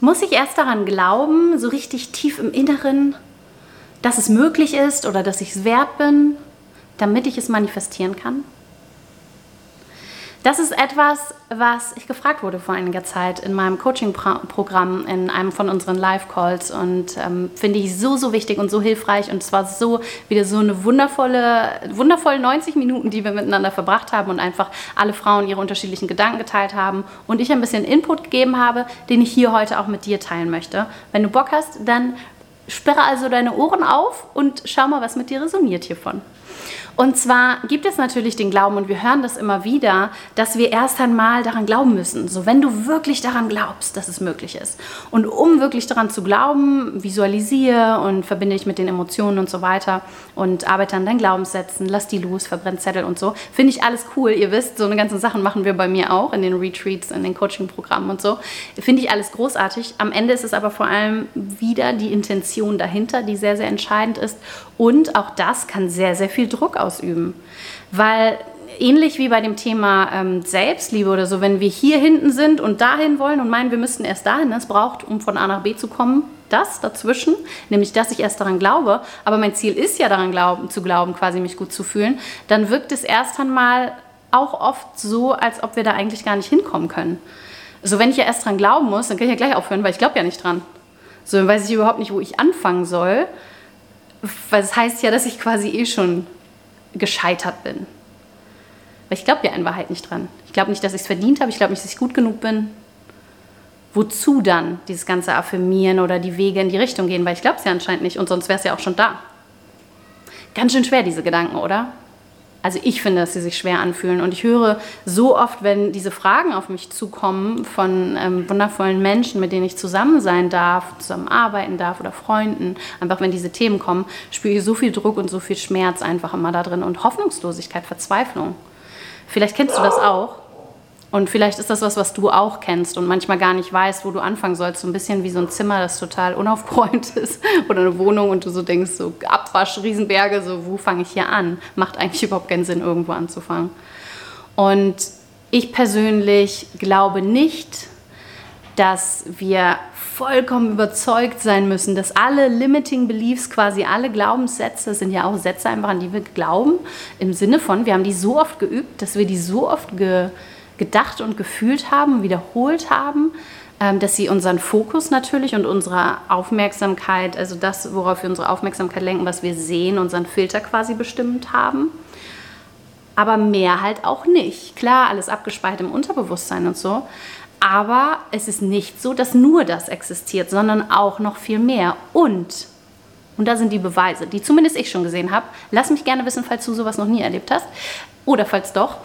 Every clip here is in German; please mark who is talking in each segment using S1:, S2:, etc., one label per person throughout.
S1: muss ich erst daran glauben, so richtig tief im Inneren, dass es möglich ist oder dass ich es wert bin, damit ich es manifestieren kann? Das ist etwas, was ich gefragt wurde vor einiger Zeit in meinem Coaching-Programm, in einem von unseren Live-Calls. Und ähm, finde ich so, so wichtig und so hilfreich. Und es war so wieder so eine wundervolle, wundervolle 90 Minuten, die wir miteinander verbracht haben und einfach alle Frauen ihre unterschiedlichen Gedanken geteilt haben. Und ich ein bisschen Input gegeben habe, den ich hier heute auch mit dir teilen möchte. Wenn du Bock hast, dann sperre also deine Ohren auf und schau mal, was mit dir resoniert hiervon. Und zwar gibt es natürlich den Glauben, und wir hören das immer wieder, dass wir erst einmal daran glauben müssen. So, wenn du wirklich daran glaubst, dass es möglich ist. Und um wirklich daran zu glauben, visualisiere und verbinde dich mit den Emotionen und so weiter und arbeite an deinen Glaubenssätzen, lass die los, verbrenn Zettel und so. Finde ich alles cool. Ihr wisst, so eine ganze Sachen machen wir bei mir auch in den Retreats, in den Coaching-Programmen und so. Finde ich alles großartig. Am Ende ist es aber vor allem wieder die Intention dahinter, die sehr, sehr entscheidend ist. Und auch das kann sehr, sehr viel Druck ausüben. Weil ähnlich wie bei dem Thema ähm, Selbstliebe oder so, wenn wir hier hinten sind und dahin wollen und meinen, wir müssten erst dahin, es braucht, um von A nach B zu kommen, das dazwischen, nämlich dass ich erst daran glaube, aber mein Ziel ist ja daran glauben, zu glauben, quasi mich gut zu fühlen, dann wirkt es erst einmal auch oft so, als ob wir da eigentlich gar nicht hinkommen können. So, wenn ich ja erst dran glauben muss, dann kann ich ja gleich aufhören, weil ich glaube ja nicht dran. So, dann weiß ich überhaupt nicht, wo ich anfangen soll. Weil das heißt ja, dass ich quasi eh schon gescheitert bin. Weil ich glaube ja in Wahrheit nicht dran. Ich glaube nicht, dass ich es verdient habe. Ich glaube nicht, dass ich gut genug bin. Wozu dann dieses ganze Affirmieren oder die Wege in die Richtung gehen? Weil ich glaube es ja anscheinend nicht und sonst wäre es ja auch schon da. Ganz schön schwer, diese Gedanken, oder? Also ich finde, dass sie sich schwer anfühlen. Und ich höre so oft, wenn diese Fragen auf mich zukommen von ähm, wundervollen Menschen, mit denen ich zusammen sein darf, zusammenarbeiten darf oder Freunden, einfach wenn diese Themen kommen, spüre ich so viel Druck und so viel Schmerz einfach immer da drin und Hoffnungslosigkeit, Verzweiflung. Vielleicht kennst du das auch. Und vielleicht ist das was, was du auch kennst und manchmal gar nicht weißt, wo du anfangen sollst. So ein bisschen wie so ein Zimmer, das total unaufgeräumt ist oder eine Wohnung und du so denkst, so Abwasch, Riesenberge, so wo fange ich hier an? Macht eigentlich überhaupt keinen Sinn, irgendwo anzufangen. Und ich persönlich glaube nicht, dass wir vollkommen überzeugt sein müssen, dass alle Limiting Beliefs, quasi alle Glaubenssätze, sind ja auch Sätze einfach, an die wir glauben, im Sinne von, wir haben die so oft geübt, dass wir die so oft ge gedacht und gefühlt haben, wiederholt haben, ähm, dass sie unseren Fokus natürlich und unsere Aufmerksamkeit, also das, worauf wir unsere Aufmerksamkeit lenken, was wir sehen, unseren Filter quasi bestimmt haben. Aber mehr halt auch nicht. Klar, alles abgespeichert im Unterbewusstsein und so. Aber es ist nicht so, dass nur das existiert, sondern auch noch viel mehr. Und, und da sind die Beweise, die zumindest ich schon gesehen habe. Lass mich gerne wissen, falls du sowas noch nie erlebt hast. Oder falls doch.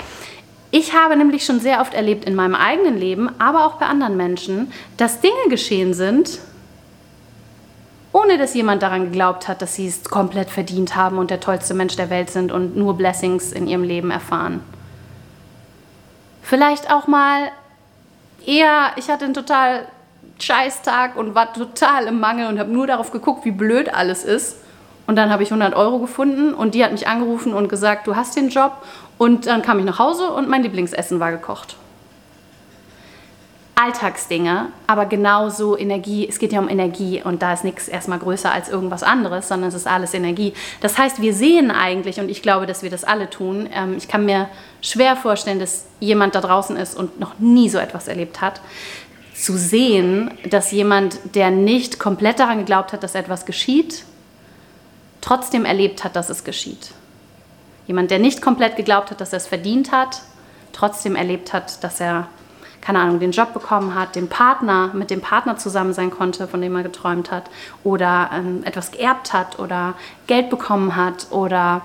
S1: Ich habe nämlich schon sehr oft erlebt in meinem eigenen Leben, aber auch bei anderen Menschen, dass Dinge geschehen sind, ohne dass jemand daran geglaubt hat, dass sie es komplett verdient haben und der tollste Mensch der Welt sind und nur Blessings in ihrem Leben erfahren. Vielleicht auch mal eher, ich hatte einen total Scheißtag und war total im Mangel und habe nur darauf geguckt, wie blöd alles ist. Und dann habe ich 100 Euro gefunden und die hat mich angerufen und gesagt, du hast den Job und dann kam ich nach Hause und mein Lieblingsessen war gekocht. Alltagsdinge, aber genauso Energie, es geht ja um Energie und da ist nichts erstmal größer als irgendwas anderes, sondern es ist alles Energie. Das heißt, wir sehen eigentlich, und ich glaube, dass wir das alle tun, ähm, ich kann mir schwer vorstellen, dass jemand da draußen ist und noch nie so etwas erlebt hat, zu sehen, dass jemand, der nicht komplett daran geglaubt hat, dass etwas geschieht, trotzdem erlebt hat, dass es geschieht. Jemand, der nicht komplett geglaubt hat, dass er es verdient hat, trotzdem erlebt hat, dass er, keine Ahnung, den Job bekommen hat, den Partner, mit dem Partner zusammen sein konnte, von dem er geträumt hat, oder ähm, etwas geerbt hat oder Geld bekommen hat oder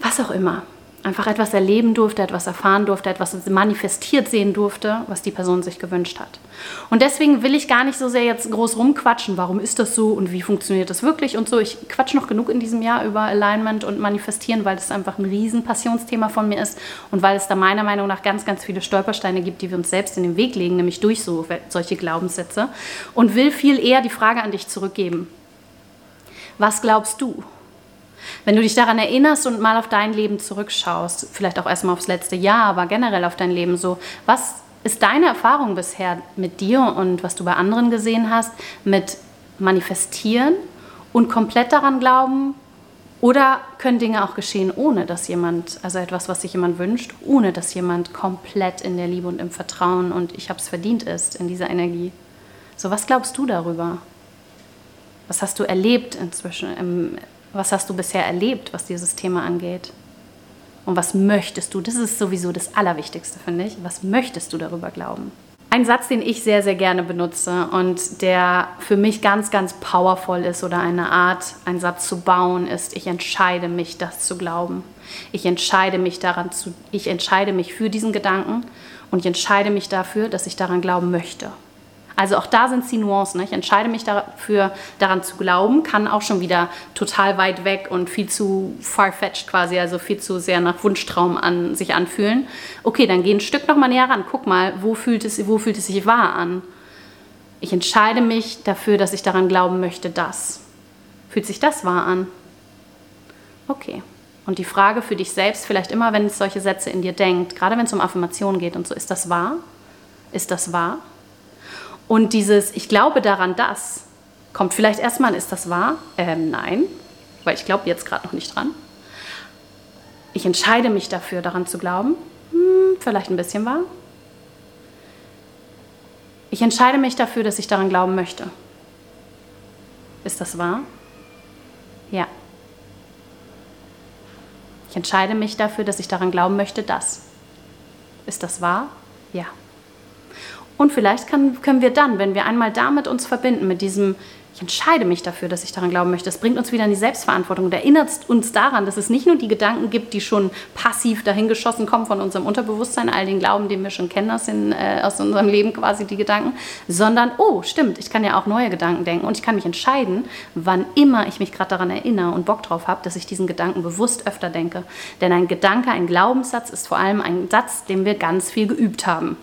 S1: was auch immer einfach etwas erleben durfte, etwas erfahren durfte, etwas manifestiert sehen durfte, was die Person sich gewünscht hat. Und deswegen will ich gar nicht so sehr jetzt groß rumquatschen, warum ist das so und wie funktioniert das wirklich und so. Ich quatsch noch genug in diesem Jahr über Alignment und Manifestieren, weil das einfach ein riesen Passionsthema von mir ist und weil es da meiner Meinung nach ganz, ganz viele Stolpersteine gibt, die wir uns selbst in den Weg legen, nämlich durch so, solche Glaubenssätze. Und will viel eher die Frage an dich zurückgeben. Was glaubst du? Wenn du dich daran erinnerst und mal auf dein Leben zurückschaust, vielleicht auch erstmal aufs letzte Jahr, aber generell auf dein Leben so, was ist deine Erfahrung bisher mit dir und was du bei anderen gesehen hast, mit manifestieren und komplett daran glauben? Oder können Dinge auch geschehen, ohne dass jemand, also etwas, was sich jemand wünscht, ohne dass jemand komplett in der Liebe und im Vertrauen und ich habe es verdient ist, in dieser Energie? So, was glaubst du darüber? Was hast du erlebt inzwischen? Was hast du bisher erlebt, was dieses Thema angeht? Und was möchtest du? Das ist sowieso das Allerwichtigste, finde ich. Was möchtest du darüber glauben? Ein Satz, den ich sehr, sehr gerne benutze und der für mich ganz, ganz powerful ist oder eine Art, einen Satz zu bauen, ist, ich entscheide mich, das zu glauben. Ich entscheide mich daran zu, ich entscheide mich für diesen Gedanken und ich entscheide mich dafür, dass ich daran glauben möchte. Also auch da sind es die Nuancen. Ne? Ich entscheide mich dafür, daran zu glauben, kann auch schon wieder total weit weg und viel zu farfetched quasi, also viel zu sehr nach Wunschtraum an sich anfühlen. Okay, dann geh ein Stück noch mal näher ran. Guck mal, wo fühlt es, wo fühlt es sich wahr an? Ich entscheide mich dafür, dass ich daran glauben möchte, dass. Fühlt sich das wahr an? Okay. Und die Frage für dich selbst, vielleicht immer, wenn es solche Sätze in dir denkt, gerade wenn es um Affirmationen geht und so, ist das wahr? Ist das wahr? Und dieses, ich glaube daran, dass, kommt vielleicht erstmal, ist das wahr? Ähm, nein, weil ich glaube jetzt gerade noch nicht dran. Ich entscheide mich dafür, daran zu glauben. Hm, vielleicht ein bisschen wahr. Ich entscheide mich dafür, dass ich daran glauben möchte. Ist das wahr? Ja. Ich entscheide mich dafür, dass ich daran glauben möchte, dass. Ist das wahr? Ja. Und vielleicht kann, können wir dann, wenn wir einmal damit uns verbinden, mit diesem, ich entscheide mich dafür, dass ich daran glauben möchte, das bringt uns wieder in die Selbstverantwortung und erinnert uns daran, dass es nicht nur die Gedanken gibt, die schon passiv dahingeschossen kommen von unserem Unterbewusstsein, all den Glauben, den wir schon kennen aus, den, äh, aus unserem Leben quasi, die Gedanken, sondern, oh, stimmt, ich kann ja auch neue Gedanken denken und ich kann mich entscheiden, wann immer ich mich gerade daran erinnere und Bock drauf habe, dass ich diesen Gedanken bewusst öfter denke. Denn ein Gedanke, ein Glaubenssatz ist vor allem ein Satz, den wir ganz viel geübt haben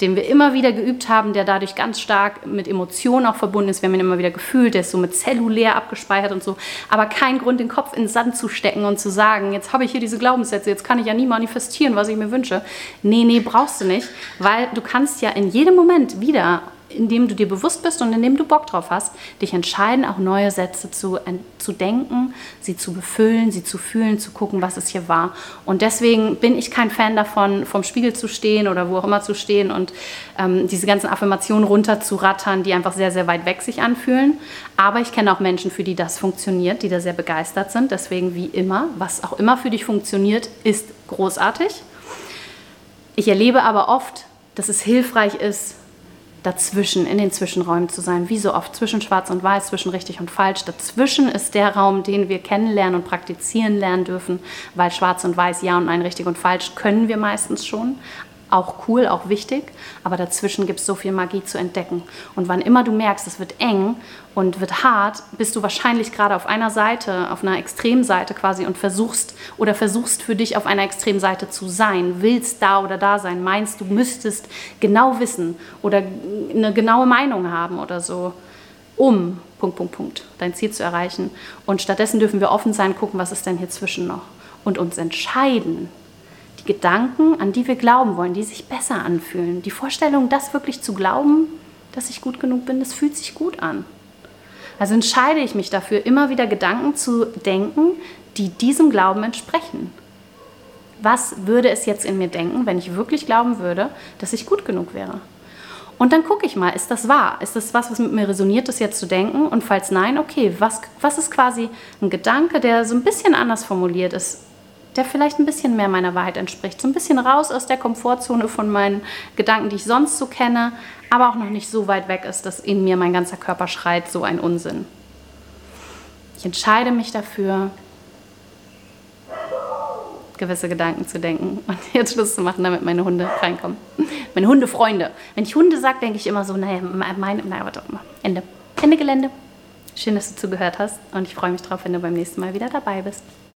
S1: den wir immer wieder geübt haben, der dadurch ganz stark mit Emotionen auch verbunden ist. Wir haben ihn immer wieder gefühlt, der ist so mit zellulär abgespeichert und so. Aber kein Grund, den Kopf in den Sand zu stecken und zu sagen, jetzt habe ich hier diese Glaubenssätze, jetzt kann ich ja nie manifestieren, was ich mir wünsche. Nee, nee, brauchst du nicht, weil du kannst ja in jedem Moment wieder indem du dir bewusst bist und indem du Bock drauf hast, dich entscheiden, auch neue Sätze zu, zu denken, sie zu befüllen, sie zu fühlen, zu gucken, was es hier war. Und deswegen bin ich kein Fan davon, vom Spiegel zu stehen oder wo auch immer zu stehen und ähm, diese ganzen Affirmationen runter zu rattern, die einfach sehr, sehr weit weg sich anfühlen. Aber ich kenne auch Menschen, für die das funktioniert, die da sehr begeistert sind. Deswegen wie immer, was auch immer für dich funktioniert, ist großartig. Ich erlebe aber oft, dass es hilfreich ist, dazwischen, in den Zwischenräumen zu sein, wie so oft zwischen Schwarz und Weiß, zwischen richtig und falsch. Dazwischen ist der Raum, den wir kennenlernen und praktizieren lernen dürfen, weil Schwarz und Weiß, Ja und Nein, richtig und falsch können wir meistens schon auch cool, auch wichtig, aber dazwischen gibt es so viel Magie zu entdecken. Und wann immer du merkst, es wird eng und wird hart, bist du wahrscheinlich gerade auf einer Seite, auf einer Extremseite quasi und versuchst oder versuchst für dich auf einer Extremseite zu sein, willst da oder da sein, meinst du müsstest genau wissen oder eine genaue Meinung haben oder so, um Punkt, Punkt, Punkt, dein Ziel zu erreichen. Und stattdessen dürfen wir offen sein, gucken, was ist denn hier zwischen noch und uns entscheiden, die Gedanken, an die wir glauben wollen, die sich besser anfühlen. Die Vorstellung, das wirklich zu glauben, dass ich gut genug bin, das fühlt sich gut an. Also entscheide ich mich dafür, immer wieder Gedanken zu denken, die diesem Glauben entsprechen. Was würde es jetzt in mir denken, wenn ich wirklich glauben würde, dass ich gut genug wäre? Und dann gucke ich mal, ist das wahr? Ist das was, was mit mir resoniert, das jetzt zu denken? Und falls nein, okay, was, was ist quasi ein Gedanke, der so ein bisschen anders formuliert ist? Der vielleicht ein bisschen mehr meiner Wahrheit entspricht. So ein bisschen raus aus der Komfortzone von meinen Gedanken, die ich sonst so kenne, aber auch noch nicht so weit weg ist, dass in mir mein ganzer Körper schreit, so ein Unsinn. Ich entscheide mich dafür, gewisse Gedanken zu denken und jetzt Schluss zu machen, damit meine Hunde reinkommen. Meine Hundefreunde. Wenn ich Hunde sage, denke ich immer so, naja, meine, naja, warte mal, Ende. Ende Gelände. Schön, dass du zugehört hast und ich freue mich drauf, wenn du beim nächsten Mal wieder dabei bist.